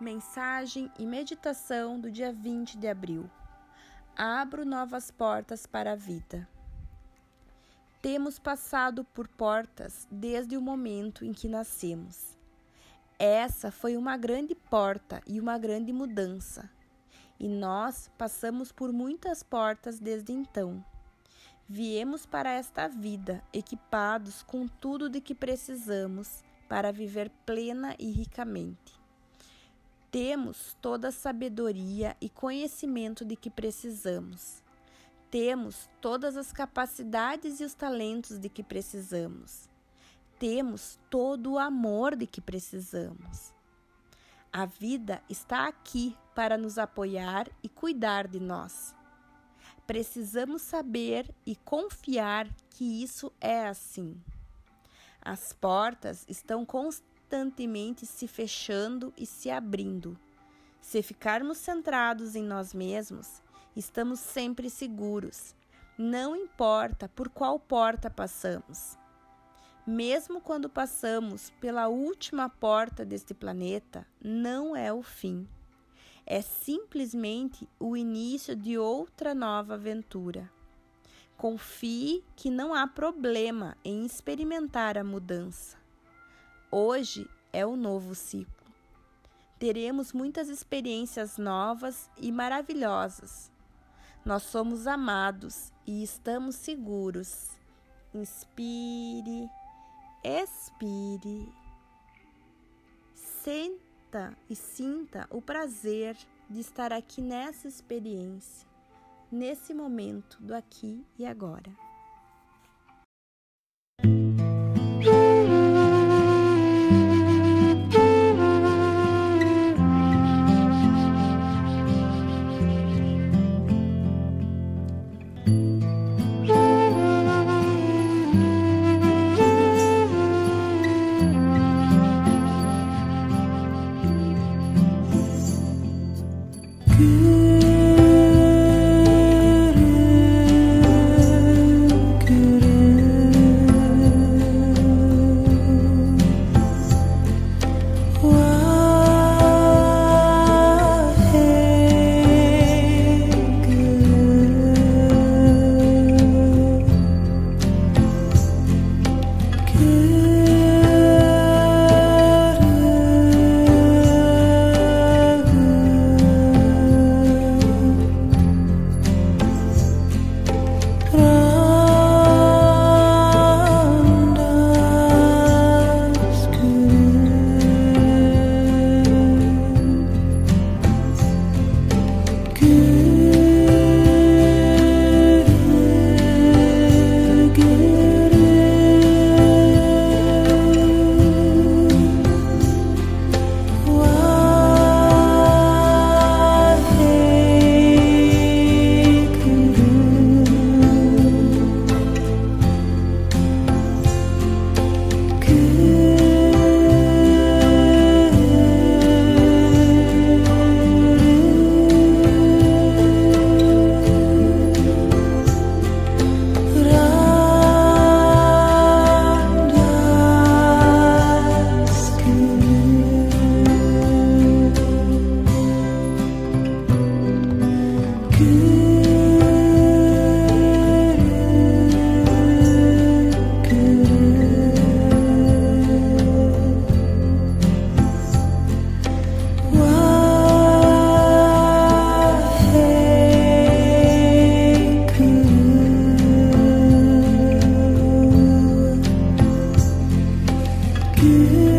Mensagem e meditação do dia 20 de abril. Abro novas portas para a vida. Temos passado por portas desde o momento em que nascemos. Essa foi uma grande porta e uma grande mudança. E nós passamos por muitas portas desde então. Viemos para esta vida equipados com tudo de que precisamos para viver plena e ricamente. Temos toda a sabedoria e conhecimento de que precisamos. Temos todas as capacidades e os talentos de que precisamos. Temos todo o amor de que precisamos. A vida está aqui para nos apoiar e cuidar de nós. Precisamos saber e confiar que isso é assim. As portas estão constantemente constantemente se fechando e se abrindo. Se ficarmos centrados em nós mesmos, estamos sempre seguros, não importa por qual porta passamos. Mesmo quando passamos pela última porta deste planeta, não é o fim. É simplesmente o início de outra nova aventura. Confie que não há problema em experimentar a mudança. Hoje é o novo ciclo. Teremos muitas experiências novas e maravilhosas. Nós somos amados e estamos seguros. Inspire, expire. Senta e sinta o prazer de estar aqui nessa experiência, nesse momento do aqui e agora. 雪